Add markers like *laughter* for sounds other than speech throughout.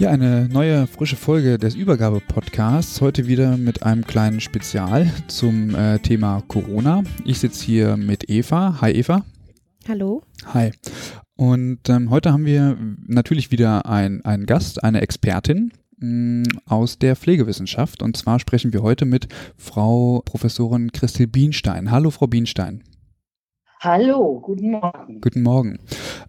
Ja, eine neue frische Folge des Übergabe-Podcasts. Heute wieder mit einem kleinen Spezial zum äh, Thema Corona. Ich sitze hier mit Eva. Hi Eva. Hallo. Hi. Und ähm, heute haben wir natürlich wieder einen Gast, eine Expertin mm, aus der Pflegewissenschaft. Und zwar sprechen wir heute mit Frau Professorin Christel Bienstein. Hallo, Frau Bienstein. Hallo, guten Morgen. Guten Morgen.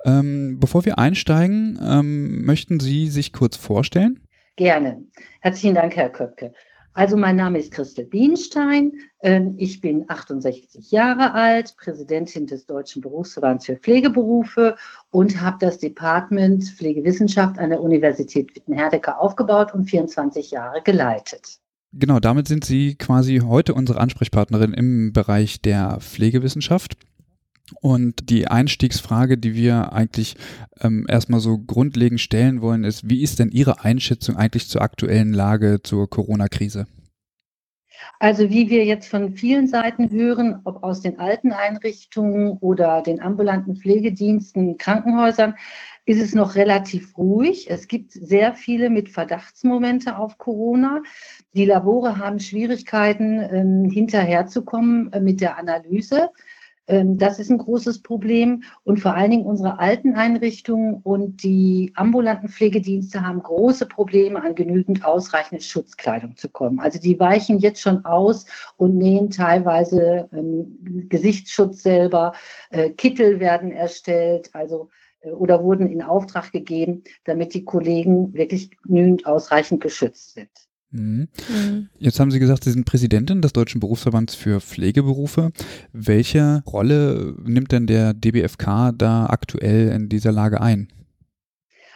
Ähm, bevor wir einsteigen, ähm, möchten Sie sich kurz vorstellen? Gerne. Herzlichen Dank, Herr Köpke. Also mein Name ist Christel Bienstein. Ähm, ich bin 68 Jahre alt, Präsidentin des Deutschen Berufsverbands für Pflegeberufe und habe das Department Pflegewissenschaft an der Universität Wittenherdecke aufgebaut und 24 Jahre geleitet. Genau, damit sind Sie quasi heute unsere Ansprechpartnerin im Bereich der Pflegewissenschaft. Und die Einstiegsfrage, die wir eigentlich ähm, erstmal so grundlegend stellen wollen, ist, wie ist denn Ihre Einschätzung eigentlich zur aktuellen Lage zur Corona-Krise? Also wie wir jetzt von vielen Seiten hören, ob aus den alten Einrichtungen oder den ambulanten Pflegediensten, Krankenhäusern, ist es noch relativ ruhig. Es gibt sehr viele mit Verdachtsmomente auf Corona. Die Labore haben Schwierigkeiten, ähm, hinterherzukommen äh, mit der Analyse. Ähm, das ist ein großes Problem. Und vor allen Dingen unsere alten Einrichtungen und die ambulanten Pflegedienste haben große Probleme, an genügend ausreichende Schutzkleidung zu kommen. Also die weichen jetzt schon aus und nähen teilweise ähm, Gesichtsschutz selber. Äh, Kittel werden erstellt, also äh, oder wurden in Auftrag gegeben, damit die Kollegen wirklich genügend ausreichend geschützt sind. Mhm. Mhm. Jetzt haben Sie gesagt, Sie sind Präsidentin des Deutschen Berufsverbands für Pflegeberufe. Welche Rolle nimmt denn der DBFK da aktuell in dieser Lage ein?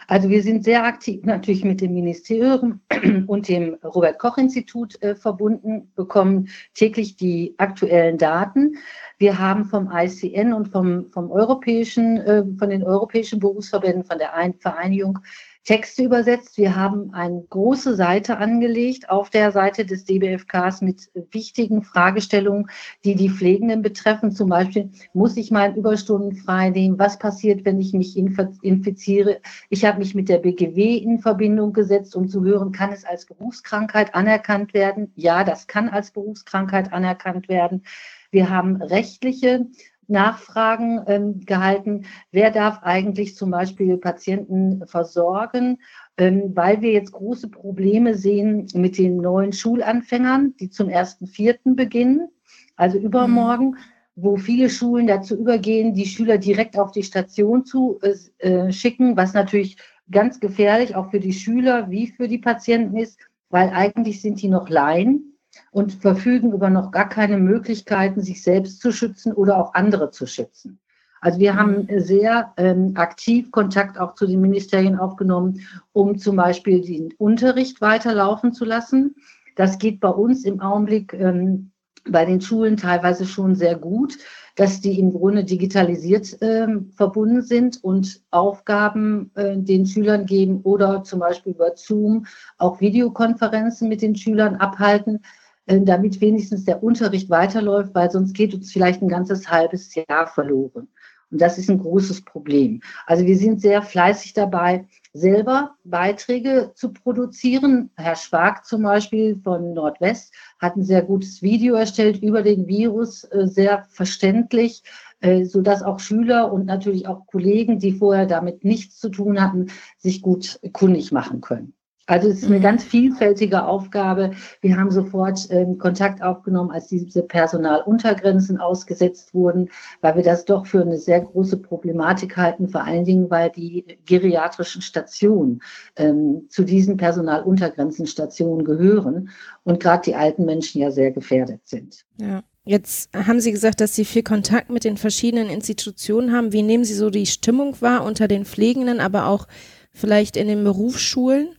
Also wir sind sehr aktiv natürlich mit dem Ministerium *clears throat* und dem Robert Koch Institut äh, verbunden, bekommen täglich die aktuellen Daten. Wir haben vom ICN und vom, vom europäischen, äh, von den europäischen Berufsverbänden, von der Ein Vereinigung Texte übersetzt. Wir haben eine große Seite angelegt auf der Seite des DBFKs mit wichtigen Fragestellungen, die die Pflegenden betreffen. Zum Beispiel, muss ich mal Überstunden freinehmen? Was passiert, wenn ich mich infiziere? Ich habe mich mit der BGW in Verbindung gesetzt, um zu hören, kann es als Berufskrankheit anerkannt werden? Ja, das kann als Berufskrankheit anerkannt werden. Wir haben rechtliche Nachfragen ähm, gehalten, wer darf eigentlich zum Beispiel Patienten versorgen, ähm, weil wir jetzt große Probleme sehen mit den neuen Schulanfängern, die zum ersten Vierten beginnen, also übermorgen. Mhm. wo viele Schulen dazu übergehen, die Schüler direkt auf die Station zu äh, schicken, was natürlich ganz gefährlich auch für die Schüler wie für die Patienten ist, weil eigentlich sind die noch Laien und verfügen über noch gar keine Möglichkeiten, sich selbst zu schützen oder auch andere zu schützen. Also wir haben sehr ähm, aktiv Kontakt auch zu den Ministerien aufgenommen, um zum Beispiel den Unterricht weiterlaufen zu lassen. Das geht bei uns im Augenblick ähm, bei den Schulen teilweise schon sehr gut, dass die im Grunde digitalisiert äh, verbunden sind und Aufgaben äh, den Schülern geben oder zum Beispiel über Zoom auch Videokonferenzen mit den Schülern abhalten. Äh, damit wenigstens der Unterricht weiterläuft, weil sonst geht uns vielleicht ein ganzes halbes Jahr verloren. Und das ist ein großes Problem. Also wir sind sehr fleißig dabei, selber Beiträge zu produzieren. Herr Schwag zum Beispiel von Nordwest hat ein sehr gutes Video erstellt über den Virus, äh, sehr verständlich, äh, sodass auch Schüler und natürlich auch Kollegen, die vorher damit nichts zu tun hatten, sich gut kundig machen können. Also es ist eine mhm. ganz vielfältige Aufgabe. Wir haben sofort äh, Kontakt aufgenommen, als diese Personaluntergrenzen ausgesetzt wurden, weil wir das doch für eine sehr große Problematik halten, vor allen Dingen, weil die geriatrischen Stationen ähm, zu diesen Personaluntergrenzenstationen gehören und gerade die alten Menschen ja sehr gefährdet sind. Ja. Jetzt haben Sie gesagt, dass Sie viel Kontakt mit den verschiedenen Institutionen haben. Wie nehmen Sie so die Stimmung wahr unter den Pflegenden, aber auch vielleicht in den Berufsschulen?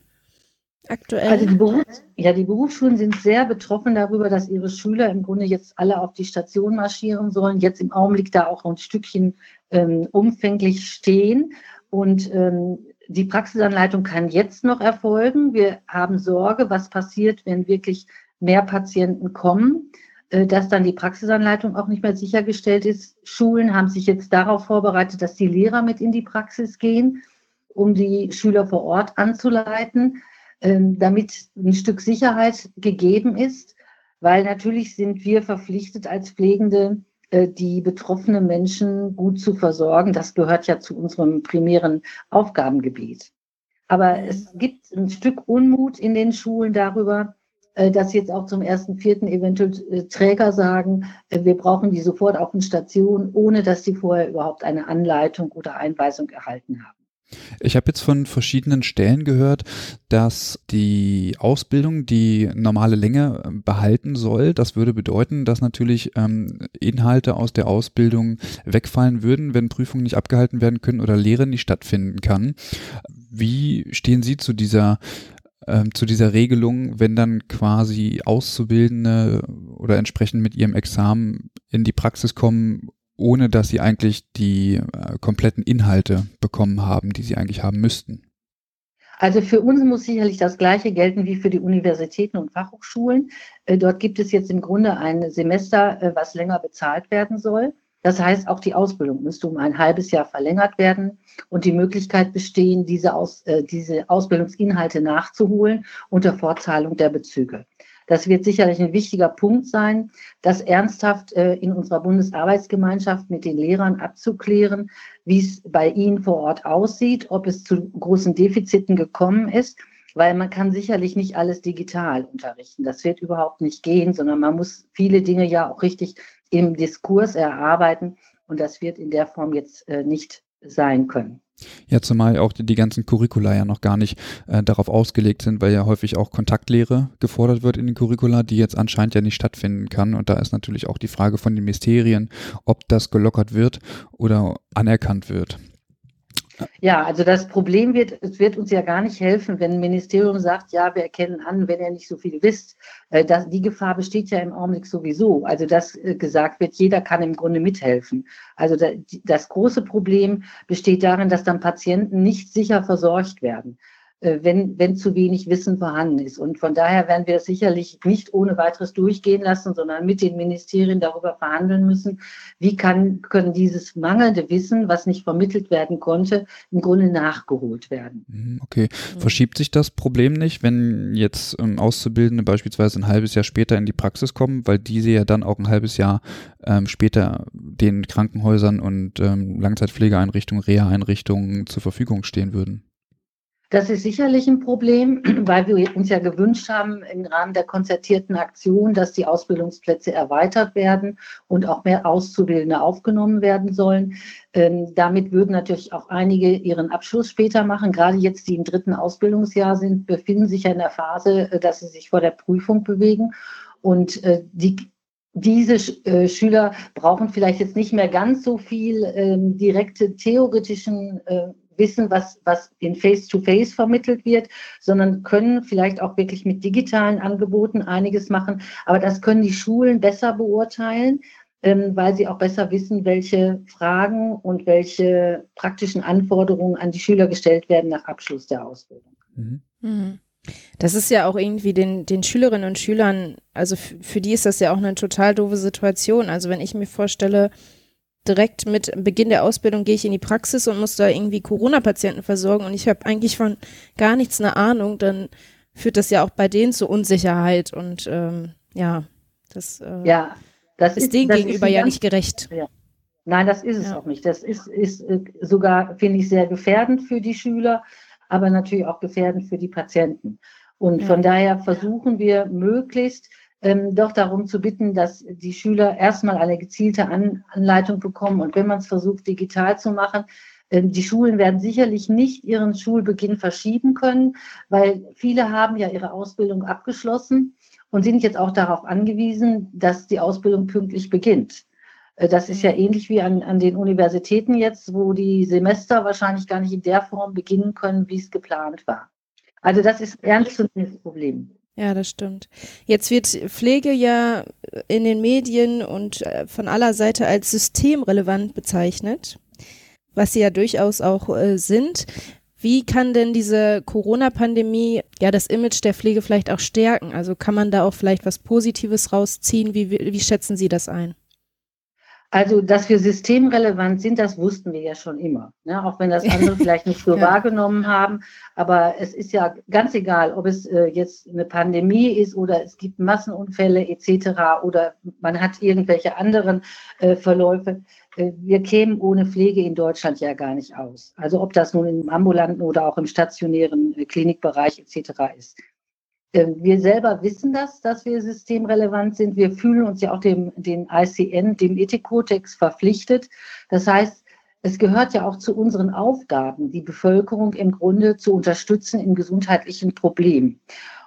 Aktuell? Also die, Berufs-, ja, die Berufsschulen sind sehr betroffen darüber, dass ihre Schüler im Grunde jetzt alle auf die Station marschieren sollen, jetzt im Augenblick da auch ein Stückchen ähm, umfänglich stehen. Und ähm, die Praxisanleitung kann jetzt noch erfolgen. Wir haben Sorge, was passiert, wenn wirklich mehr Patienten kommen, äh, dass dann die Praxisanleitung auch nicht mehr sichergestellt ist. Schulen haben sich jetzt darauf vorbereitet, dass die Lehrer mit in die Praxis gehen, um die Schüler vor Ort anzuleiten. Ähm, damit ein Stück Sicherheit gegeben ist, weil natürlich sind wir verpflichtet als Pflegende, äh, die betroffenen Menschen gut zu versorgen. Das gehört ja zu unserem primären Aufgabengebiet. Aber es gibt ein Stück Unmut in den Schulen darüber, äh, dass jetzt auch zum ersten Vierten eventuell äh, Träger sagen, wir brauchen die sofort auf den Stationen, ohne dass sie vorher überhaupt eine Anleitung oder Einweisung erhalten haben. Ich habe jetzt von verschiedenen Stellen gehört, dass die Ausbildung die normale Länge äh, behalten soll. Das würde bedeuten, dass natürlich ähm, Inhalte aus der Ausbildung wegfallen würden, wenn Prüfungen nicht abgehalten werden können oder Lehre nicht stattfinden kann. Wie stehen Sie zu dieser ähm, zu dieser Regelung, wenn dann quasi Auszubildende oder entsprechend mit ihrem Examen in die Praxis kommen ohne dass sie eigentlich die äh, kompletten Inhalte bekommen haben, die sie eigentlich haben müssten. Also für uns muss sicherlich das Gleiche gelten wie für die Universitäten und Fachhochschulen. Äh, dort gibt es jetzt im Grunde ein Semester, äh, was länger bezahlt werden soll. Das heißt, auch die Ausbildung müsste um ein halbes Jahr verlängert werden und die Möglichkeit bestehen, diese, Aus, äh, diese Ausbildungsinhalte nachzuholen unter Fortzahlung der Bezüge. Das wird sicherlich ein wichtiger Punkt sein, das ernsthaft äh, in unserer Bundesarbeitsgemeinschaft mit den Lehrern abzuklären, wie es bei ihnen vor Ort aussieht, ob es zu großen Defiziten gekommen ist weil man kann sicherlich nicht alles digital unterrichten. Das wird überhaupt nicht gehen, sondern man muss viele Dinge ja auch richtig im Diskurs erarbeiten und das wird in der Form jetzt äh, nicht sein können. Ja, zumal auch die, ganzen Curricula ja noch gar nicht äh, darauf ausgelegt sind, weil ja häufig auch Kontaktlehre gefordert wird in den Curricula, die jetzt anscheinend ja nicht stattfinden kann. Und da ist natürlich auch die Frage von den Ministerien, ob das gelockert wird oder anerkannt wird. Ja, also das Problem wird, es wird uns ja gar nicht helfen, wenn ein Ministerium sagt, ja, wir erkennen an, wenn ihr nicht so viel wisst. Äh, das, die Gefahr besteht ja im Augenblick sowieso. Also dass äh, gesagt wird, jeder kann im Grunde mithelfen. Also da, das große Problem besteht darin, dass dann Patienten nicht sicher versorgt werden. Äh, wenn, wenn zu wenig Wissen vorhanden ist. Und von daher werden wir es sicherlich nicht ohne weiteres durchgehen lassen, sondern mit den Ministerien darüber verhandeln müssen, wie kann, können dieses mangelnde Wissen, was nicht vermittelt werden konnte, im Grunde nachgeholt werden. Mhm, okay. Verschiebt sich das Problem nicht, wenn jetzt ähm, Auszubildende beispielsweise ein halbes Jahr später in die Praxis kommen, weil diese ja dann auch ein halbes Jahr ähm, später den Krankenhäusern und ähm, Langzeitpflegeeinrichtungen, Reha-Einrichtungen zur Verfügung stehen würden? Das ist sicherlich ein Problem, *clears throat* weil wir uns ja gewünscht haben im Rahmen der konzertierten Aktion, dass die Ausbildungsplätze erweitert werden und auch mehr Auszubildende aufgenommen werden sollen. Ähm, damit würden natürlich auch einige ihren Abschluss später machen. Gerade jetzt, die im dritten Ausbildungsjahr sind, befinden sich ja in der Phase, äh, dass sie sich vor der Prüfung bewegen. Und äh, die diese äh, Schüler brauchen vielleicht jetzt nicht mehr ganz so viel ähm, direkte theoretischen äh, wissen, was, was in Face-to-Face -face vermittelt wird, sondern können vielleicht auch wirklich mit digitalen Angeboten einiges machen. Aber das können die Schulen besser beurteilen, ähm, weil sie auch besser wissen, welche Fragen und welche praktischen Anforderungen an die Schüler gestellt werden nach Abschluss der Ausbildung. Mhm. Mhm. Das ist ja auch irgendwie den, den Schülerinnen und Schülern, also für die ist das ja auch eine total doofe Situation. Also wenn ich mir vorstelle, direkt mit Beginn der Ausbildung gehe ich in die Praxis und muss da irgendwie Corona-Patienten versorgen und ich habe eigentlich von gar nichts eine Ahnung, dann führt das ja auch bei denen zu Unsicherheit und ähm, ja, das, äh, ja, das ist, ist denen gegenüber ja nicht gerecht. Ja. Nein, das ist es ja. auch nicht. Das ist, ist äh, sogar, finde ich, sehr gefährdend für die Schüler, aber natürlich auch gefährdend für die Patienten. Und ja. von daher versuchen wir möglichst ähm, doch darum zu bitten, dass die Schüler erstmal eine gezielte An Anleitung bekommen. Und wenn man es versucht, digital zu machen, äh, die Schulen werden sicherlich nicht ihren Schulbeginn verschieben können, weil viele haben ja ihre Ausbildung abgeschlossen und sind jetzt auch darauf angewiesen, dass die Ausbildung pünktlich beginnt. Äh, das ist ja ähnlich wie an, an den Universitäten jetzt, wo die Semester wahrscheinlich gar nicht in der Form beginnen können, wie es geplant war. Also das ist ein ernstzunehmendes Problem. Ja, das stimmt. Jetzt wird Pflege ja in den Medien und äh, von aller Seite als systemrelevant bezeichnet, was sie ja durchaus auch äh, sind. Wie kann denn diese Corona-Pandemie ja das Image der Pflege vielleicht auch stärken? Also kann man da auch vielleicht was Positives rausziehen? Wie, wie schätzen Sie das ein? Also, dass wir systemrelevant sind, das wussten wir ja schon immer. Ne? Auch wenn das *laughs* andere vielleicht nicht so ja. wahrgenommen haben. Aber es ist ja ganz egal, ob es äh, jetzt eine Pandemie ist oder es gibt Massenunfälle etc. oder man hat irgendwelche anderen äh, Verläufe. Äh, wir kämen ohne Pflege in Deutschland ja gar nicht aus. Also ob das nun im ambulanten oder auch im stationären äh, Klinikbereich etc. ist. Ähm, wir selber wissen das, dass wir systemrelevant sind. Wir fühlen uns ja auch dem, den ICN, dem Ethikkodex verpflichtet. Das heißt, es gehört ja auch zu unseren Aufgaben, die Bevölkerung im Grunde zu unterstützen in gesundheitlichen Problemen.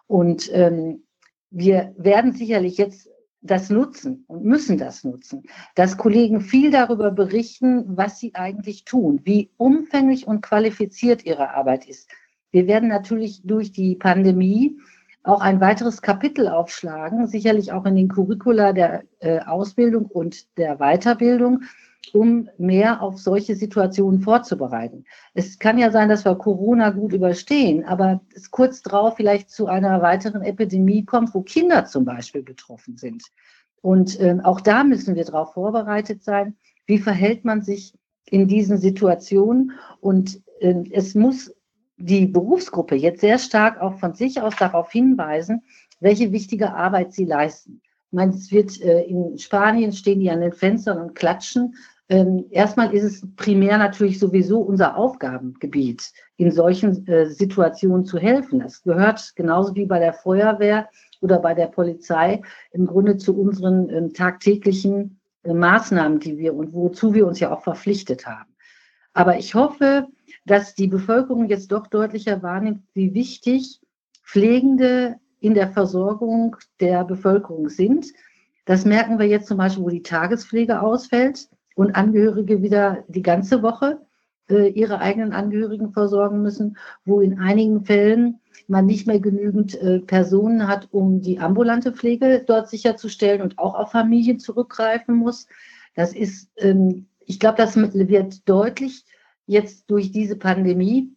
Und ähm, wir werden sicherlich jetzt das nutzen und müssen das nutzen, dass Kollegen viel darüber berichten, was sie eigentlich tun, wie umfänglich und qualifiziert ihre Arbeit ist. Wir werden natürlich durch die Pandemie auch ein weiteres Kapitel aufschlagen, sicherlich auch in den Curricula der äh, Ausbildung und der Weiterbildung, um mehr auf solche Situationen vorzubereiten. Es kann ja sein, dass wir Corona gut überstehen, aber es kurz darauf vielleicht zu einer weiteren Epidemie kommt, wo Kinder zum Beispiel betroffen sind. Und äh, auch da müssen wir darauf vorbereitet sein. Wie verhält man sich in diesen Situationen? Und äh, es muss die Berufsgruppe jetzt sehr stark auch von sich aus darauf hinweisen, welche wichtige Arbeit sie leisten. Ich meine, es wird äh, in Spanien stehen die an den Fenstern und klatschen. Ähm, erstmal ist es primär natürlich sowieso unser Aufgabengebiet, in solchen äh, Situationen zu helfen. Das gehört genauso wie bei der Feuerwehr oder bei der Polizei im Grunde zu unseren ähm, tagtäglichen äh, Maßnahmen, die wir und wozu wir uns ja auch verpflichtet haben. Aber ich hoffe, dass die Bevölkerung jetzt doch deutlicher wahrnimmt, wie wichtig Pflegende in der Versorgung der Bevölkerung sind. Das merken wir jetzt zum Beispiel, wo die Tagespflege ausfällt und Angehörige wieder die ganze Woche äh, ihre eigenen Angehörigen versorgen müssen, wo in einigen Fällen man nicht mehr genügend äh, Personen hat, um die ambulante Pflege dort sicherzustellen und auch auf Familien zurückgreifen muss. Das ist ähm, ich glaube, das wird deutlich jetzt durch diese Pandemie,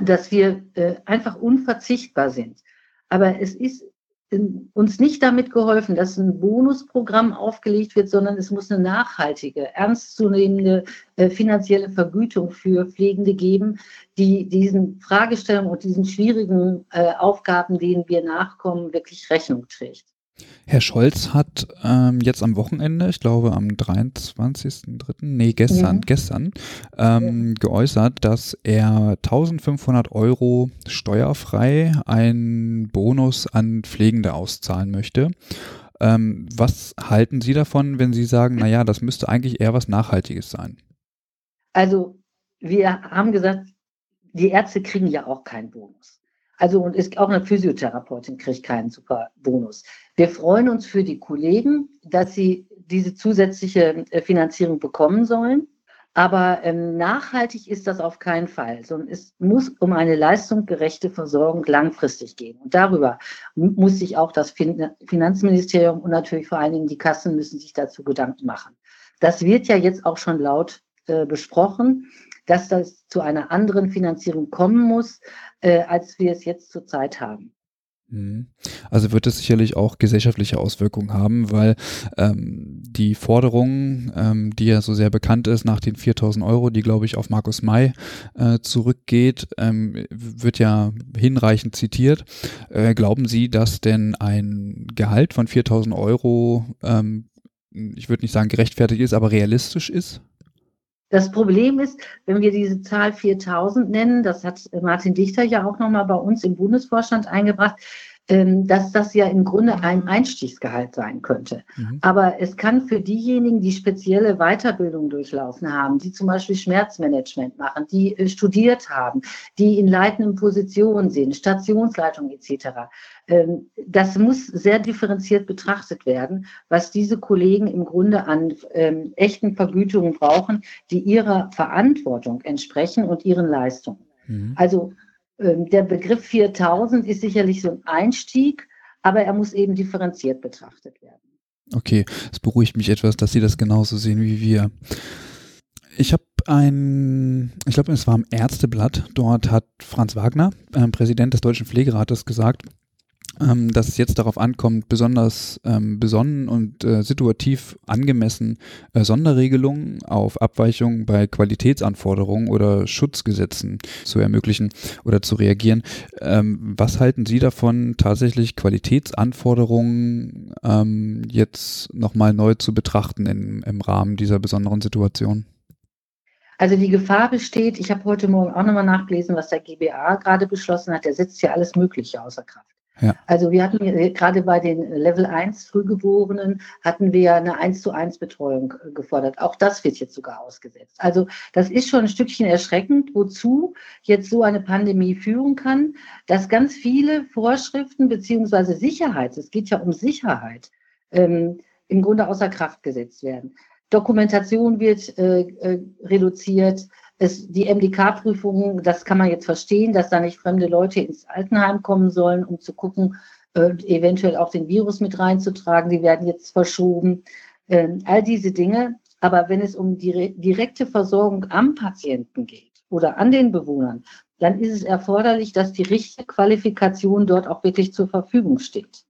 dass wir äh, einfach unverzichtbar sind. Aber es ist uns nicht damit geholfen, dass ein Bonusprogramm aufgelegt wird, sondern es muss eine nachhaltige, ernstzunehmende äh, finanzielle Vergütung für Pflegende geben, die diesen Fragestellungen und diesen schwierigen äh, Aufgaben, denen wir nachkommen, wirklich Rechnung trägt. Herr Scholz hat ähm, jetzt am Wochenende, ich glaube am 23.03., nee, gestern, ja. gestern, ähm, ja. geäußert, dass er 1500 Euro steuerfrei einen Bonus an Pflegende auszahlen möchte. Ähm, was halten Sie davon, wenn Sie sagen, naja, das müsste eigentlich eher was Nachhaltiges sein? Also, wir haben gesagt, die Ärzte kriegen ja auch keinen Bonus. Also und ist auch eine Physiotherapeutin kriegt keinen super Bonus. Wir freuen uns für die Kollegen, dass sie diese zusätzliche äh, Finanzierung bekommen sollen. Aber ähm, nachhaltig ist das auf keinen Fall, sondern es muss um eine leistungsgerechte Versorgung langfristig gehen. Und darüber muss sich auch das fin Finanzministerium und natürlich vor allen Dingen die Kassen müssen sich dazu Gedanken machen. Das wird ja jetzt auch schon laut äh, besprochen dass das zu einer anderen Finanzierung kommen muss, äh, als wir es jetzt zurzeit haben. Mhm. Also wird es sicherlich auch gesellschaftliche Auswirkungen haben, weil ähm, die Forderung, ähm, die ja so sehr bekannt ist nach den 4000 Euro, die glaube ich auf Markus May äh, zurückgeht, ähm, wird ja hinreichend zitiert. Äh, glauben Sie, dass denn ein Gehalt von 4000 Euro, ähm, ich würde nicht sagen gerechtfertigt ist, aber realistisch ist? Das Problem ist, wenn wir diese Zahl 4000 nennen, das hat Martin Dichter ja auch nochmal bei uns im Bundesvorstand eingebracht, dass das ja im Grunde ein Einstiegsgehalt sein könnte. Mhm. Aber es kann für diejenigen, die spezielle Weiterbildung durchlaufen haben, die zum Beispiel Schmerzmanagement machen, die äh, studiert haben, die in leitenden Positionen sind, Stationsleitung etc., ähm, das muss sehr differenziert betrachtet werden, was diese Kollegen im Grunde an ähm, echten Vergütungen brauchen, die ihrer Verantwortung entsprechen und ihren Leistungen. Mhm. Also ähm, der Begriff 4000 ist sicherlich so ein Einstieg, aber er muss eben differenziert betrachtet werden. Okay, es beruhigt mich etwas, dass Sie das genauso sehen wie wir. Ich habe ein, ich glaube, es war im Ärzteblatt, dort hat Franz Wagner, äh, Präsident des Deutschen Pflegerates, gesagt, ähm, dass es jetzt darauf ankommt, besonders ähm, besonnen und äh, situativ angemessen äh, Sonderregelungen auf Abweichungen bei Qualitätsanforderungen oder Schutzgesetzen zu ermöglichen oder zu reagieren. Ähm, was halten Sie davon, tatsächlich Qualitätsanforderungen ähm, jetzt nochmal neu zu betrachten in, im Rahmen dieser besonderen Situation? Also die Gefahr besteht, ich habe heute Morgen auch nochmal nachgelesen, was der GBA gerade beschlossen hat, der setzt ja alles Mögliche außer Kraft. Also wir hatten gerade bei den Level 1 Frühgeborenen hatten wir eine 1 zu 1 Betreuung gefordert. Auch das wird jetzt sogar ausgesetzt. Also das ist schon ein Stückchen erschreckend, wozu jetzt so eine Pandemie führen kann, dass ganz viele Vorschriften beziehungsweise Sicherheit, es geht ja um Sicherheit, ähm, im Grunde außer Kraft gesetzt werden. Dokumentation wird äh, äh, reduziert es, die MDK-Prüfungen, das kann man jetzt verstehen, dass da nicht fremde Leute ins Altenheim kommen sollen, um zu gucken, äh, eventuell auch den Virus mit reinzutragen. Die werden jetzt verschoben. Ähm, all diese Dinge. Aber wenn es um die direkte Versorgung am Patienten geht oder an den Bewohnern, dann ist es erforderlich, dass die richtige Qualifikation dort auch wirklich zur Verfügung steht.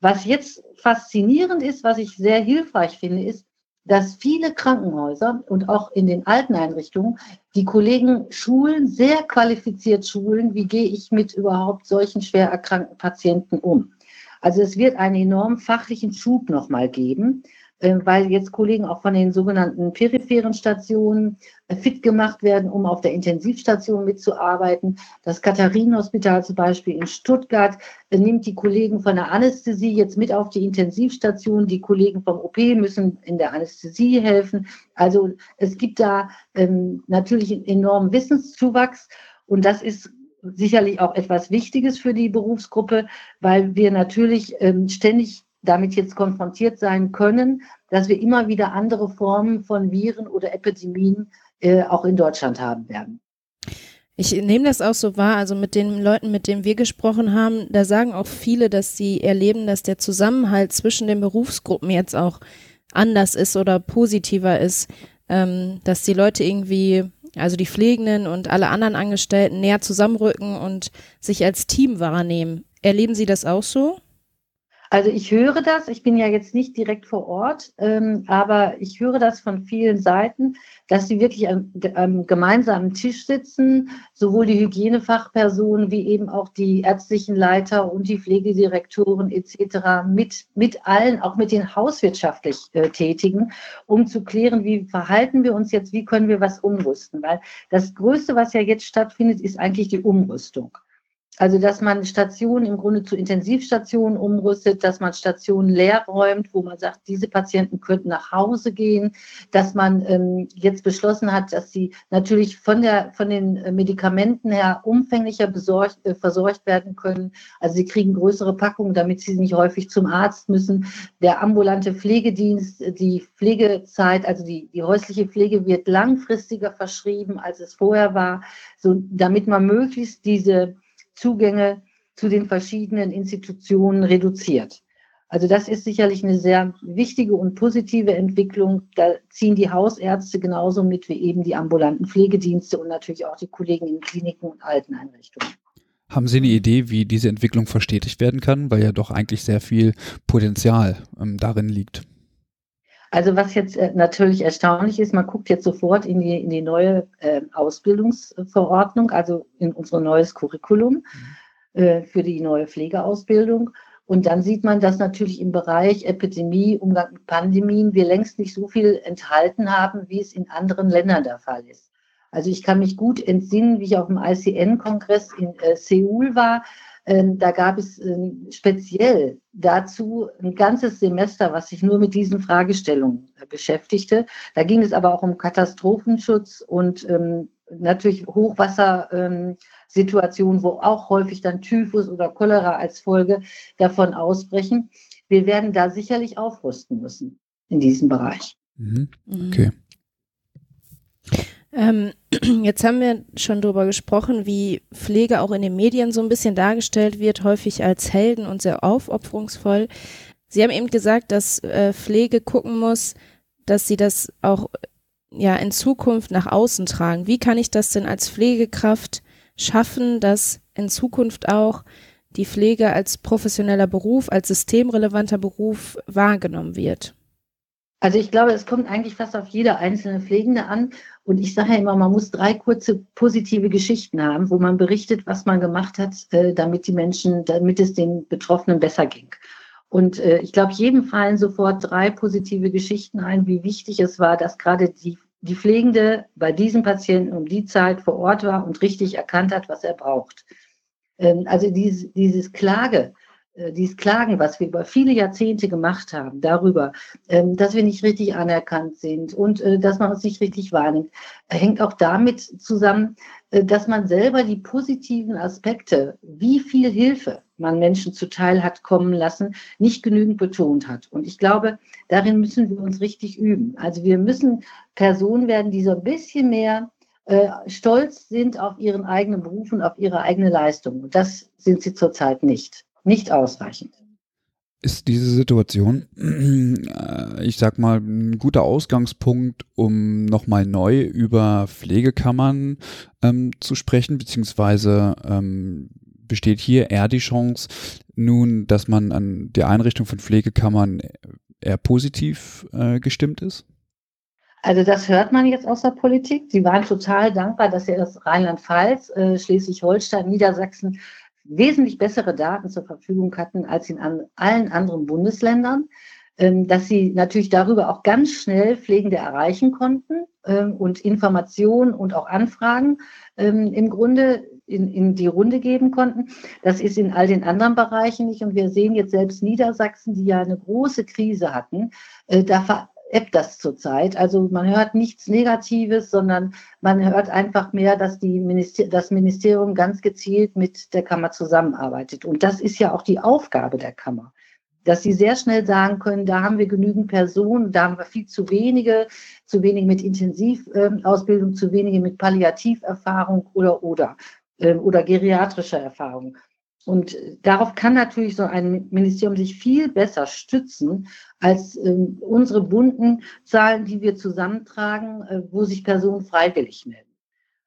Was jetzt faszinierend ist, was ich sehr hilfreich finde, ist, dass viele Krankenhäuser und auch in den Alteneinrichtungen die Kollegen schulen, sehr qualifiziert schulen, wie gehe ich mit überhaupt solchen schwer erkrankten Patienten um. Also es wird einen enormen fachlichen Schub nochmal geben. Äh, weil jetzt Kollegen auch von den sogenannten peripheren Stationen äh, fit gemacht werden, um auf der Intensivstation mitzuarbeiten. Das Katharinenhospital zum Beispiel in Stuttgart äh, nimmt die Kollegen von der Anästhesie jetzt mit auf die Intensivstation. Die Kollegen vom OP müssen in der Anästhesie helfen. Also es gibt da ähm, natürlich einen enormen Wissenszuwachs und das ist sicherlich auch etwas Wichtiges für die Berufsgruppe, weil wir natürlich ähm, ständig damit jetzt konfrontiert sein können, dass wir immer wieder andere Formen von Viren oder Epidemien äh, auch in Deutschland haben werden. Ich nehme das auch so wahr, also mit den Leuten, mit denen wir gesprochen haben, da sagen auch viele, dass sie erleben, dass der Zusammenhalt zwischen den Berufsgruppen jetzt auch anders ist oder positiver ist, ähm, dass die Leute irgendwie, also die Pflegenden und alle anderen Angestellten näher zusammenrücken und sich als Team wahrnehmen. Erleben Sie das auch so? Also ich höre das, ich bin ja jetzt nicht direkt vor Ort, ähm, aber ich höre das von vielen Seiten, dass sie wirklich am, am, gemeinsamen Tisch sitzen, sowohl die Hygienefachpersonen wie eben auch die ärztlichen Leiter und die Pflegedirektoren etc. mit, mit allen, auch mit den hauswirtschaftlich äh, Tätigen, um zu klären, wie verhalten wir uns jetzt, wie können wir was umrüsten. Weil das Größte, was ja jetzt stattfindet, ist eigentlich die Umrüstung. Also, dass man Stationen im Grunde zu Intensivstationen umrüstet, dass man Stationen leer räumt, wo man sagt, diese Patienten könnten nach Hause gehen, dass man ähm, jetzt beschlossen hat, dass sie natürlich von, der, von den Medikamenten her umfänglicher besorgt, äh, versorgt werden können. Also sie kriegen größere Packungen, damit sie nicht häufig zum Arzt müssen. Der ambulante Pflegedienst, die Pflegezeit, also die, die häusliche Pflege wird langfristiger verschrieben, als es vorher war, so, damit man möglichst diese Zugänge zu den verschiedenen Institutionen reduziert. Also das ist sicherlich eine sehr wichtige und positive Entwicklung. Da ziehen die Hausärzte genauso mit wie eben die ambulanten Pflegedienste und natürlich auch die Kollegen in Kliniken und Alteneinrichtungen. Haben Sie eine Idee, wie diese Entwicklung verstetigt werden kann, weil ja doch eigentlich sehr viel Potenzial ähm, darin liegt? Also was jetzt äh, natürlich erstaunlich ist, man guckt jetzt sofort in die, in die neue äh, Ausbildungsverordnung, also in unser neues Curriculum mhm. äh, für die neue Pflegeausbildung. Und dann sieht man, dass natürlich im Bereich Epidemie, Umgang mit Pandemien wir längst nicht so viel enthalten haben, wie es in anderen Ländern der Fall ist. Also ich kann mich gut entsinnen, wie ich auf dem ICN-Kongress in äh, Seoul war. Ähm, da gab es ähm, speziell dazu ein ganzes Semester, was sich nur mit diesen Fragestellungen äh, beschäftigte. Da ging es aber auch um Katastrophenschutz und ähm, natürlich Hochwassersituationen, wo auch häufig dann Typhus oder Cholera als Folge davon ausbrechen. Wir werden da sicherlich aufrüsten müssen in diesem Bereich. Mhm. Okay. Ähm, *clears throat* jetzt haben wir schon darüber gesprochen, wie Pflege auch in den Medien so ein bisschen dargestellt wird, häufig als Helden und sehr aufopferungsvoll. Sie haben eben gesagt, dass äh, Pflege gucken muss, dass sie das auch ja in Zukunft nach außen tragen. Wie kann ich das denn als Pflegekraft schaffen, dass in Zukunft auch die Pflege als professioneller Beruf, als systemrelevanter Beruf wahrgenommen wird? Also ich glaube, es kommt eigentlich fast auf jede einzelne Pflegende an. Und ich sage ja immer, man muss drei kurze positive Geschichten haben, wo man berichtet, was man gemacht hat, äh, damit die Menschen, damit es den Betroffenen besser ging. Und äh, ich glaube, jedem fallen sofort drei positive Geschichten ein, wie wichtig es war, dass gerade die, die Pflegende bei diesem Patienten um die Zeit vor Ort war und richtig erkannt hat, was er braucht. Ähm, also dieses, dieses Klage, dieses Klagen, was wir über viele Jahrzehnte gemacht haben, darüber, ähm, dass wir nicht richtig anerkannt sind und äh, dass man uns nicht richtig wahrnimmt, hängt auch damit zusammen, äh, dass man selber die positiven Aspekte, wie viel Hilfe man Menschen zuteil hat kommen lassen, nicht genügend betont hat. Und ich glaube, darin müssen wir uns richtig üben. Also wir müssen Personen werden, die so ein bisschen mehr stolz sind auf ihren eigenen Beruf und auf ihre eigene Leistung. Und das sind sie zurzeit nicht nicht ausreichend. Ist diese Situation, äh, ich sag mal, ein guter Ausgangspunkt, um nochmal neu über Pflegekammern ähm, zu sprechen, beziehungsweise ähm, besteht hier eher die Chance, nun, dass man an der Einrichtung von Pflegekammern eher positiv äh, gestimmt ist? Also das hört man jetzt aus der Politik. Sie waren total dankbar, dass ja das Rheinland-Pfalz, äh, Schleswig-Holstein, Niedersachsen wesentlich bessere Daten zur Verfügung hatten als in an allen anderen Bundesländern, ähm, dass sie natürlich darüber auch ganz schnell Pflegende erreichen konnten ähm, und Informationen und auch Anfragen ähm, im Grunde in, in die Runde geben konnten. Das ist in all den anderen Bereichen nicht. Und wir sehen jetzt selbst Niedersachsen, die ja eine große Krise hatten, äh, da ebbt das zurzeit. Also man hört nichts Negatives, sondern man hört einfach mehr, dass die Minister das Ministerium ganz gezielt mit der Kammer zusammenarbeitet. Und das ist ja auch die Aufgabe der Kammer, dass sie sehr schnell sagen können, da haben wir genügend Personen, da haben wir viel zu wenige, zu wenige mit Intensivausbildung, zu wenige mit Palliativerfahrung oder oder ähm, oder geriatrischer Erfahrung. Und darauf kann natürlich so ein Ministerium sich viel besser stützen als äh, unsere bunten Zahlen, die wir zusammentragen, äh, wo sich Personen freiwillig melden.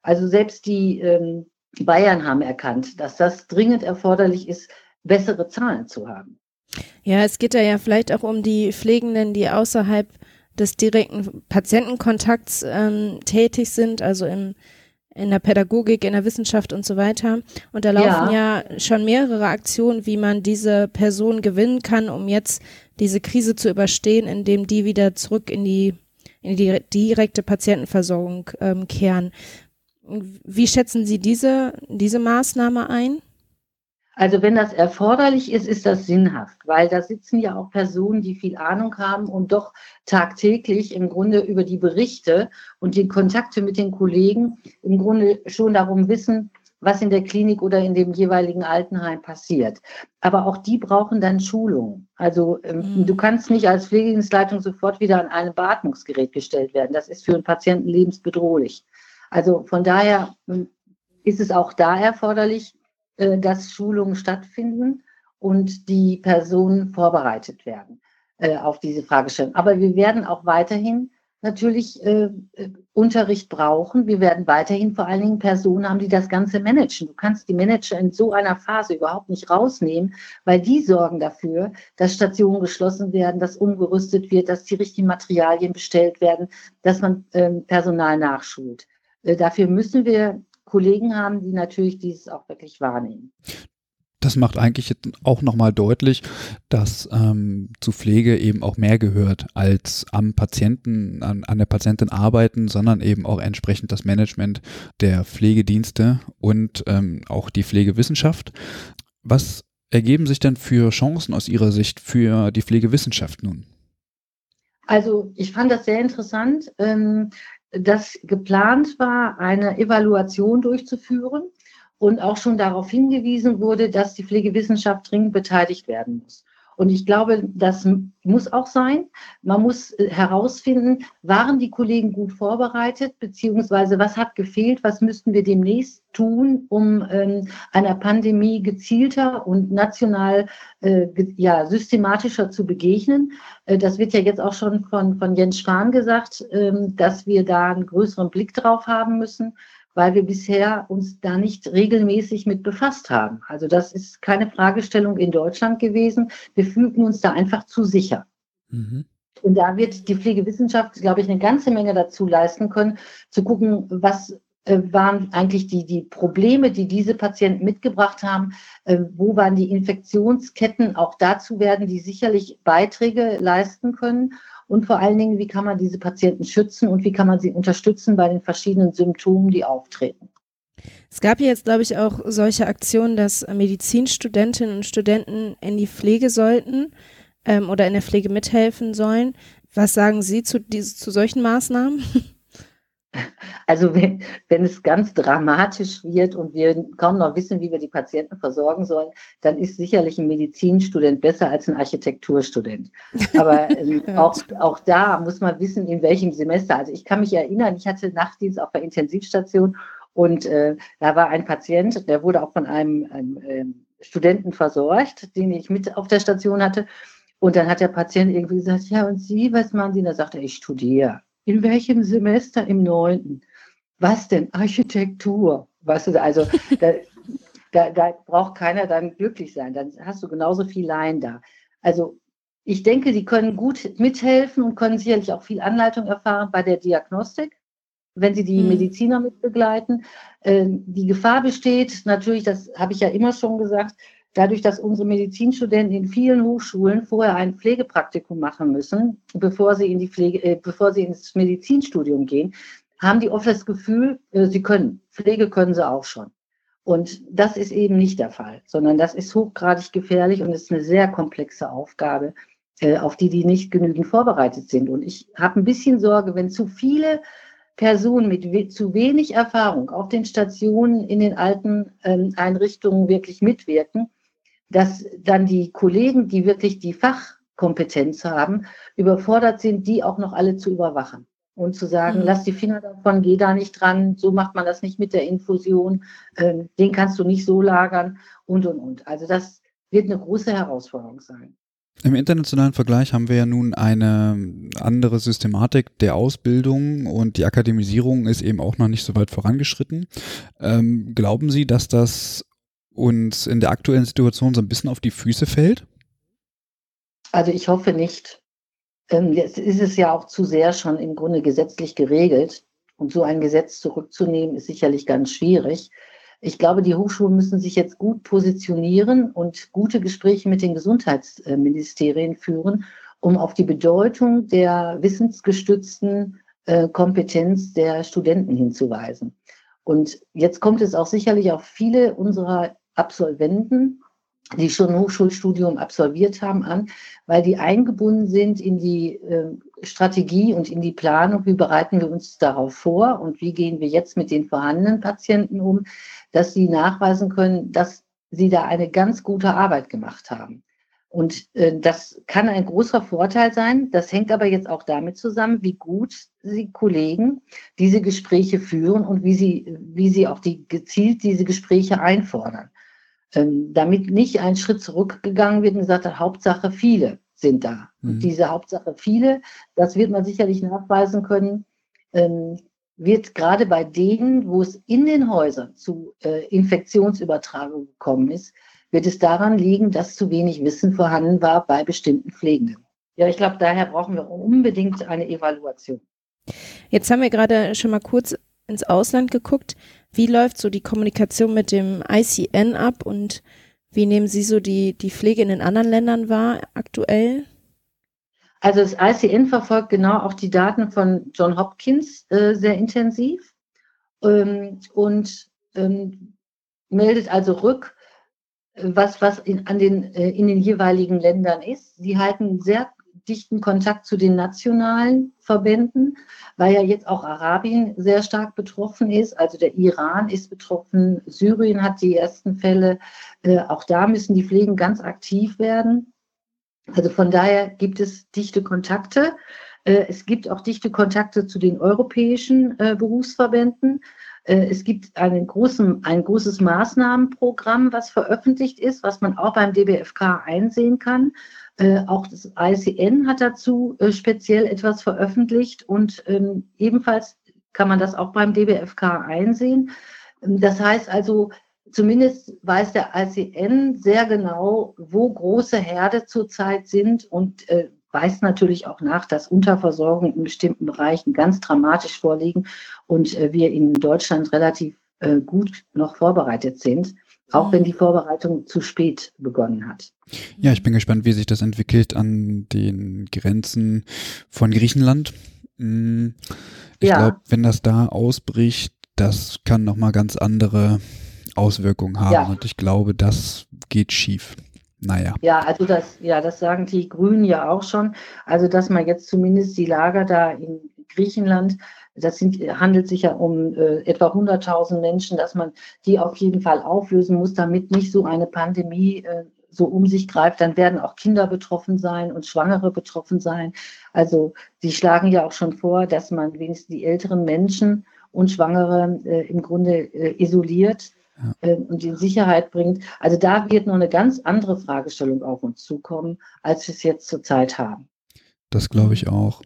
Also selbst die ähm, Bayern haben erkannt, dass das dringend erforderlich ist, bessere Zahlen zu haben. Ja, es geht da ja vielleicht auch um die Pflegenden, die außerhalb des direkten Patientenkontakts ähm, tätig sind, also im in der Pädagogik, in der Wissenschaft und so weiter. Und da laufen ja. ja schon mehrere Aktionen, wie man diese Person gewinnen kann, um jetzt diese Krise zu überstehen, indem die wieder zurück in die, in die direkte Patientenversorgung ähm, kehren. Wie schätzen Sie diese, diese Maßnahme ein? Also wenn das erforderlich ist, ist das sinnhaft, weil da sitzen ja auch Personen, die viel Ahnung haben und doch tagtäglich im Grunde über die Berichte und die Kontakte mit den Kollegen im Grunde schon darum wissen, was in der Klinik oder in dem jeweiligen Altenheim passiert. Aber auch die brauchen dann Schulung. Also ähm, mhm. du kannst nicht als Pflegedienstleitung sofort wieder an einem Beatmungsgerät gestellt werden. Das ist für einen Patienten lebensbedrohlich. Also von daher ähm, ist es auch da erforderlich, äh, dass Schulungen stattfinden und die Personen vorbereitet werden äh, auf diese Fragestellung. Aber wir werden auch weiterhin natürlich äh, äh, Unterricht brauchen. Wir werden weiterhin vor allen Dingen Personen haben, die das Ganze managen. Du kannst die Manager in so einer Phase überhaupt nicht rausnehmen, weil die sorgen dafür, dass Stationen geschlossen werden, dass umgerüstet wird, dass die richtigen Materialien bestellt werden, dass man äh, Personal nachschult. Äh, dafür müssen wir Kollegen haben, die natürlich dieses auch wirklich wahrnehmen das macht eigentlich auch nochmal deutlich, dass ähm, zu Pflege eben auch mehr gehört als am Patienten, an, an der Patientin arbeiten, sondern eben auch entsprechend das Management der Pflegedienste und ähm, auch die Pflegewissenschaft. Was ergeben sich denn für Chancen aus Ihrer Sicht für die Pflegewissenschaft nun? Also ich fand das sehr interessant, ähm, dass geplant war, eine Evaluation durchzuführen und auch schon darauf hingewiesen wurde, dass die Pflegewissenschaft dringend beteiligt werden muss. Und ich glaube, das muss auch sein. Man muss äh, herausfinden, waren die Kollegen gut vorbereitet, beziehungsweise was hat gefehlt, was müssten wir demnächst tun, um ähm, einer Pandemie gezielter und national äh, ja, systematischer zu begegnen. Äh, das wird ja jetzt auch schon von, von Jens Spahn gesagt, äh, dass wir da einen größeren Blick drauf haben müssen weil wir bisher uns da nicht regelmäßig mit befasst haben. Also das ist keine Fragestellung in Deutschland gewesen. Wir fühlten uns da einfach zu sicher. Mhm. Und da wird die Pflegewissenschaft, glaube ich, eine ganze Menge dazu leisten können, zu gucken, was äh, waren eigentlich die, die Probleme, die diese Patienten mitgebracht haben, äh, wo waren die Infektionsketten, auch dazu werden die sicherlich Beiträge leisten können und vor allen Dingen, wie kann man diese Patienten schützen und wie kann man sie unterstützen bei den verschiedenen Symptomen, die auftreten. Es gab ja jetzt, glaube ich, auch solche Aktionen, dass Medizinstudentinnen und Studenten in die Pflege sollten ähm, oder in der Pflege mithelfen sollen. Was sagen Sie zu, diese, zu solchen Maßnahmen? *laughs* Also wenn, wenn es ganz dramatisch wird und wir kaum noch wissen, wie wir die Patienten versorgen sollen, dann ist sicherlich ein Medizinstudent besser als ein Architekturstudent. *laughs* Aber ähm, auch, auch da muss man wissen, in welchem Semester. Also ich kann mich erinnern, ich hatte Nachtdienst auf der Intensivstation und äh, da war ein Patient, der wurde auch von einem, einem äh, Studenten versorgt, den ich mit auf der Station hatte. Und dann hat der Patient irgendwie gesagt, ja, und Sie, was machen Sie? Und da sagte er, ich studiere. In welchem Semester? Im neunten. Was denn? Architektur. Weißt du, also *laughs* da, da, da braucht keiner dann glücklich sein. Dann hast du genauso viel Laien da. Also ich denke, die können gut mithelfen und können sicherlich auch viel Anleitung erfahren bei der Diagnostik, wenn sie die mhm. Mediziner mitbegleiten. Ähm, die Gefahr besteht natürlich, das habe ich ja immer schon gesagt, dadurch, dass unsere Medizinstudenten in vielen Hochschulen vorher ein Pflegepraktikum machen müssen, bevor sie in die Pflege, äh, bevor sie ins Medizinstudium gehen, haben die oft das Gefühl, äh, sie können. Pflege können sie auch schon. Und das ist eben nicht der Fall, sondern das ist hochgradig gefährlich und ist eine sehr komplexe Aufgabe, äh, auf die die nicht genügend vorbereitet sind. Und ich habe ein bisschen Sorge, wenn zu viele Personen mit we zu wenig Erfahrung auf den Stationen in den alten ähm, Einrichtungen wirklich mitwirken, dass dann die Kollegen, die wirklich die Fachkompetenz haben, überfordert sind, die auch noch alle zu überwachen und zu sagen, mhm. lass die Finger davon, geh da nicht dran, so macht man das nicht mit der Infusion, äh, den kannst du nicht so lagern und, und, und. Also das wird eine große Herausforderung sein. Im internationalen Vergleich haben wir ja nun eine andere Systematik der Ausbildung und die Akademisierung ist eben auch noch nicht so weit vorangeschritten. Ähm, glauben Sie, dass das uns in der aktuellen Situation so ein bisschen auf die Füße fällt? Also ich hoffe nicht. Ähm, jetzt ist es ja auch zu sehr schon im Grunde gesetzlich geregelt. Und so ein Gesetz zurückzunehmen, ist sicherlich ganz schwierig. Ich glaube, die Hochschulen müssen sich jetzt gut positionieren und gute Gespräche mit den Gesundheitsministerien führen, um auf die Bedeutung der wissensgestützten äh, Kompetenz der Studenten hinzuweisen. Und jetzt kommt es auch sicherlich auf viele unserer Absolventen, die schon ein Hochschulstudium absolviert haben, an, weil die eingebunden sind in die äh, Strategie und in die Planung, wie bereiten wir uns darauf vor und wie gehen wir jetzt mit den vorhandenen Patienten um, dass sie nachweisen können, dass sie da eine ganz gute Arbeit gemacht haben. Und äh, das kann ein großer Vorteil sein. Das hängt aber jetzt auch damit zusammen, wie gut die Kollegen diese Gespräche führen und wie sie, wie sie auch die, gezielt diese Gespräche einfordern. Ähm, damit nicht ein Schritt zurückgegangen wird und gesagt hat, Hauptsache viele sind da. Mhm. Und diese Hauptsache viele, das wird man sicherlich nachweisen können, ähm, wird gerade bei denen, wo es in den Häusern zu äh, Infektionsübertragung gekommen ist, wird es daran liegen, dass zu wenig Wissen vorhanden war bei bestimmten Pflegenden. Ja, ich glaube, daher brauchen wir unbedingt eine Evaluation. Jetzt haben wir gerade schon mal kurz ins Ausland geguckt. Wie läuft so die Kommunikation mit dem ICN ab und wie nehmen Sie so die, die Pflege in den anderen Ländern wahr aktuell? Also das ICN verfolgt genau auch die Daten von John Hopkins äh, sehr intensiv ähm, und ähm, meldet also rück, was, was in, an den, äh, in den jeweiligen Ländern ist. Sie halten sehr dichten Kontakt zu den nationalen Verbänden, weil ja jetzt auch Arabien sehr stark betroffen ist. Also der Iran ist betroffen, Syrien hat die ersten Fälle. Äh, auch da müssen die Pflegen ganz aktiv werden. Also von daher gibt es dichte Kontakte. Äh, es gibt auch dichte Kontakte zu den europäischen äh, Berufsverbänden. Es gibt großen, ein großes Maßnahmenprogramm, was veröffentlicht ist, was man auch beim DBFK einsehen kann. Äh, auch das ICN hat dazu äh, speziell etwas veröffentlicht und ähm, ebenfalls kann man das auch beim DBFK einsehen. Ähm, das heißt also, zumindest weiß der ICN sehr genau, wo große Herde zurzeit sind und äh, weist natürlich auch nach, dass Unterversorgung in bestimmten Bereichen ganz dramatisch vorliegen und äh, wir in Deutschland relativ äh, gut noch vorbereitet sind, auch wenn mhm. die Vorbereitung zu spät begonnen hat. Ja, ich bin gespannt, wie sich das entwickelt an den Grenzen von Griechenland. Hm, ich ja. glaube, wenn das da ausbricht, das kann nochmal ganz andere Auswirkungen haben ja. und ich glaube, das geht schief. Naja. Ja, also das, ja, das sagen die Grünen ja auch schon. Also, dass man jetzt zumindest die Lager da in Griechenland, das sind, handelt sich ja um äh, etwa 100.000 Menschen, dass man die auf jeden Fall auflösen muss, damit nicht so eine Pandemie äh, so um sich greift. Dann werden auch Kinder betroffen sein und Schwangere betroffen sein. Also, sie schlagen ja auch schon vor, dass man wenigstens die älteren Menschen und Schwangere äh, im Grunde äh, isoliert ja. äh, und in Sicherheit bringt. Also da wird noch eine ganz andere Fragestellung auf uns zukommen, als wir es jetzt zurzeit haben. Das glaube ich auch.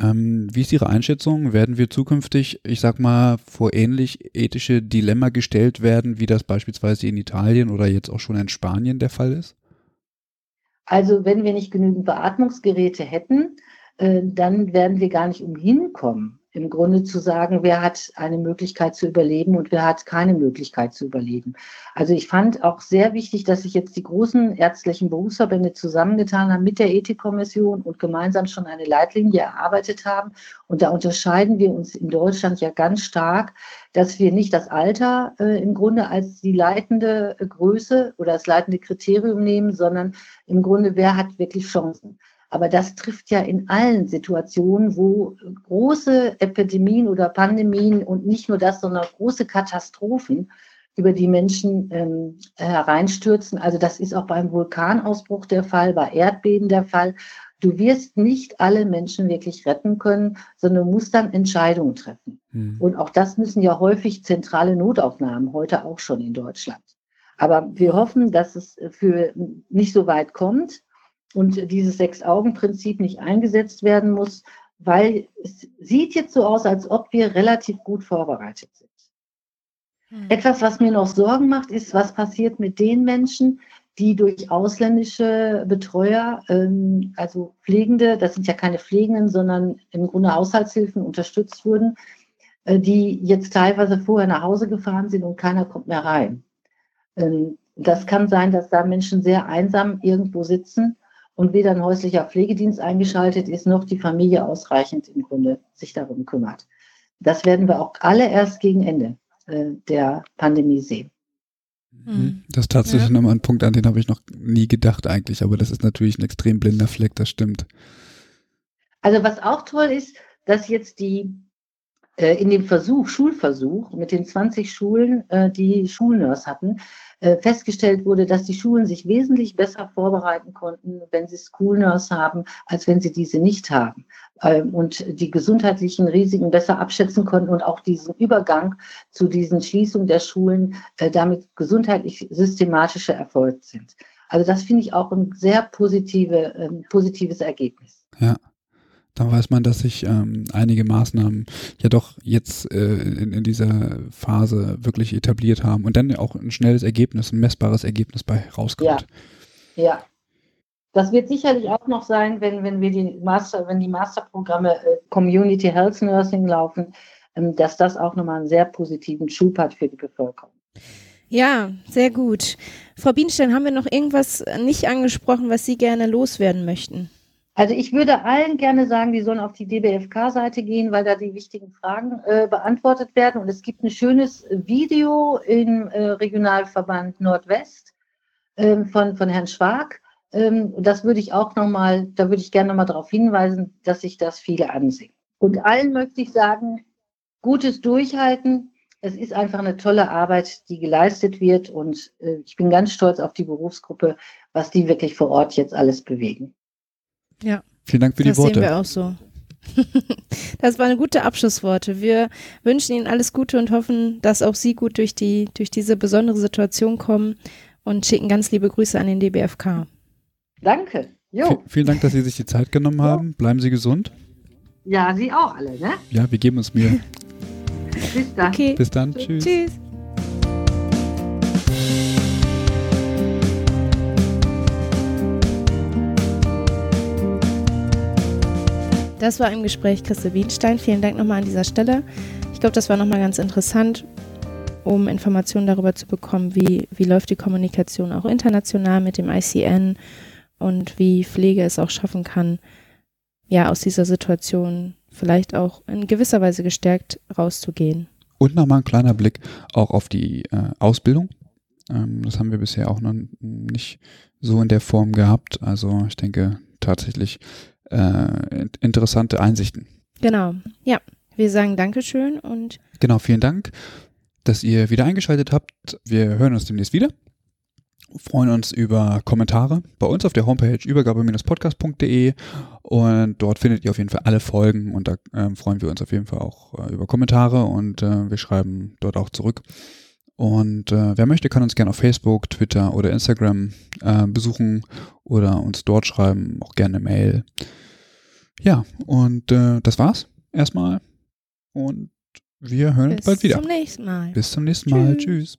Ähm, wie ist Ihre Einschätzung? Werden wir zukünftig, ich sag mal, vor ähnlich ethische Dilemma gestellt werden, wie das beispielsweise in Italien oder jetzt auch schon in Spanien der Fall ist? Also wenn wir nicht genügend Beatmungsgeräte hätten, äh, dann werden wir gar nicht umhin kommen, im Grunde zu sagen, wer hat eine Möglichkeit zu überleben und wer hat keine Möglichkeit zu überleben. Also ich fand auch sehr wichtig, dass sich jetzt die großen ärztlichen Berufsverbände zusammengetan haben mit der Ethikkommission und gemeinsam schon eine Leitlinie erarbeitet haben. Und da unterscheiden wir uns in Deutschland ja ganz stark, dass wir nicht das Alter äh, im Grunde als die leitende Größe oder das leitende Kriterium nehmen, sondern im Grunde, wer hat wirklich Chancen. Aber das trifft ja in allen Situationen, wo große Epidemien oder Pandemien und nicht nur das, sondern große Katastrophen über die Menschen ähm, hereinstürzen. Also das ist auch beim Vulkanausbruch der Fall, bei Erdbeben der Fall. Du wirst nicht alle Menschen wirklich retten können, sondern musst dann Entscheidungen treffen. Mhm. Und auch das müssen ja häufig zentrale Notaufnahmen, heute auch schon in Deutschland. Aber wir hoffen, dass es für nicht so weit kommt und dieses Sechs-Augen-Prinzip nicht eingesetzt werden muss, weil es sieht jetzt so aus, als ob wir relativ gut vorbereitet sind. Hm. Etwas, was mir noch Sorgen macht, ist, was passiert mit den Menschen, die durch ausländische Betreuer, ähm, also Pflegende, das sind ja keine Pflegenden, sondern im Grunde Haushaltshilfen unterstützt wurden, äh, die jetzt teilweise vorher nach Hause gefahren sind und keiner kommt mehr rein. Ähm, das kann sein, dass da Menschen sehr einsam irgendwo sitzen und weder ein häuslicher Pflegedienst eingeschaltet ist, noch die Familie ausreichend im Grunde sich darum kümmert. Das werden wir auch alle erst gegen Ende äh, der Pandemie sehen. Mhm. Das ist tatsächlich ja. nochmal ein Punkt, an den habe ich noch nie gedacht eigentlich, aber das ist natürlich ein extrem blinder Fleck, das stimmt. Also was auch toll ist, dass jetzt die in dem Versuch, Schulversuch mit den 20 Schulen, äh, die Schulnurse hatten, äh, festgestellt wurde, dass die Schulen sich wesentlich besser vorbereiten konnten, wenn sie School Nurse haben, als wenn sie diese nicht haben. Ähm, und die gesundheitlichen Risiken besser abschätzen konnten und auch diesen Übergang zu diesen Schließungen der Schulen damit gesundheitlich systematischer erfolgt sind. Also das finde ich auch ein sehr positive, ähm, positives Ergebnis. Ja. Dann weiß man, dass sich ähm, einige Maßnahmen ja doch jetzt äh, in, in, dieser Phase wirklich etabliert haben und dann auch ein schnelles Ergebnis, ein messbares Ergebnis bei rauskommt. Ja, ja. Das wird sicherlich auch noch sein, wenn, wenn wir die Master, wenn die Masterprogramme äh, Community Health Nursing laufen, ähm, dass das auch nochmal einen sehr positiven Schub hat für die Bevölkerung. Ja, sehr gut. Frau Bienstein, haben wir noch irgendwas nicht angesprochen, was Sie gerne loswerden möchten? Also ich würde allen gerne sagen, die sollen auf die DBFK-Seite gehen, weil da die wichtigen Fragen äh, beantwortet werden. Und es gibt ein schönes Video im äh, Regionalverband Nordwest äh, von, von Herrn Schwag. Ähm, das würde ich auch nochmal, da würde ich gerne nochmal darauf hinweisen, dass sich das viele ansehen. Und allen möchte ich sagen, gutes Durchhalten. Es ist einfach eine tolle Arbeit, die geleistet wird. Und äh, ich bin ganz stolz auf die Berufsgruppe, was die wirklich vor Ort jetzt alles bewegen. Ja. Vielen Dank für das die Worte. Das sehen wir auch so. *laughs* das waren gute Abschlussworte. Wir wünschen Ihnen alles Gute und hoffen, dass auch Sie gut durch, die, durch diese besondere Situation kommen und schicken ganz liebe Grüße an den DBFK. Danke. Jo. vielen Dank, dass Sie sich die Zeit genommen haben. Bleiben Sie gesund. Ja, Sie auch alle, ne? Ja, wir geben uns Mühe. Bis dann. Okay. Bis dann. Tschüss. Tschüss. Das war im Gespräch Christel Wienstein. Vielen Dank nochmal an dieser Stelle. Ich glaube, das war nochmal ganz interessant, um Informationen darüber zu bekommen, wie, wie läuft die Kommunikation auch international mit dem ICN und wie Pflege es auch schaffen kann, ja, aus dieser Situation vielleicht auch in gewisser Weise gestärkt rauszugehen. Und nochmal ein kleiner Blick auch auf die äh, Ausbildung. Ähm, das haben wir bisher auch noch nicht so in der Form gehabt. Also ich denke tatsächlich äh, interessante Einsichten. Genau, ja. Wir sagen Dankeschön und. Genau, vielen Dank, dass ihr wieder eingeschaltet habt. Wir hören uns demnächst wieder. Freuen uns über Kommentare bei uns auf der Homepage übergabe-podcast.de und dort findet ihr auf jeden Fall alle Folgen und da äh, freuen wir uns auf jeden Fall auch äh, über Kommentare und äh, wir schreiben dort auch zurück. Und äh, wer möchte, kann uns gerne auf Facebook, Twitter oder Instagram äh, besuchen oder uns dort schreiben, auch gerne eine Mail. Ja, und äh, das war's erstmal. Und wir hören Bis uns bald wieder. Bis zum nächsten Mal. Bis zum nächsten Mal. Tschüss. Tschüss.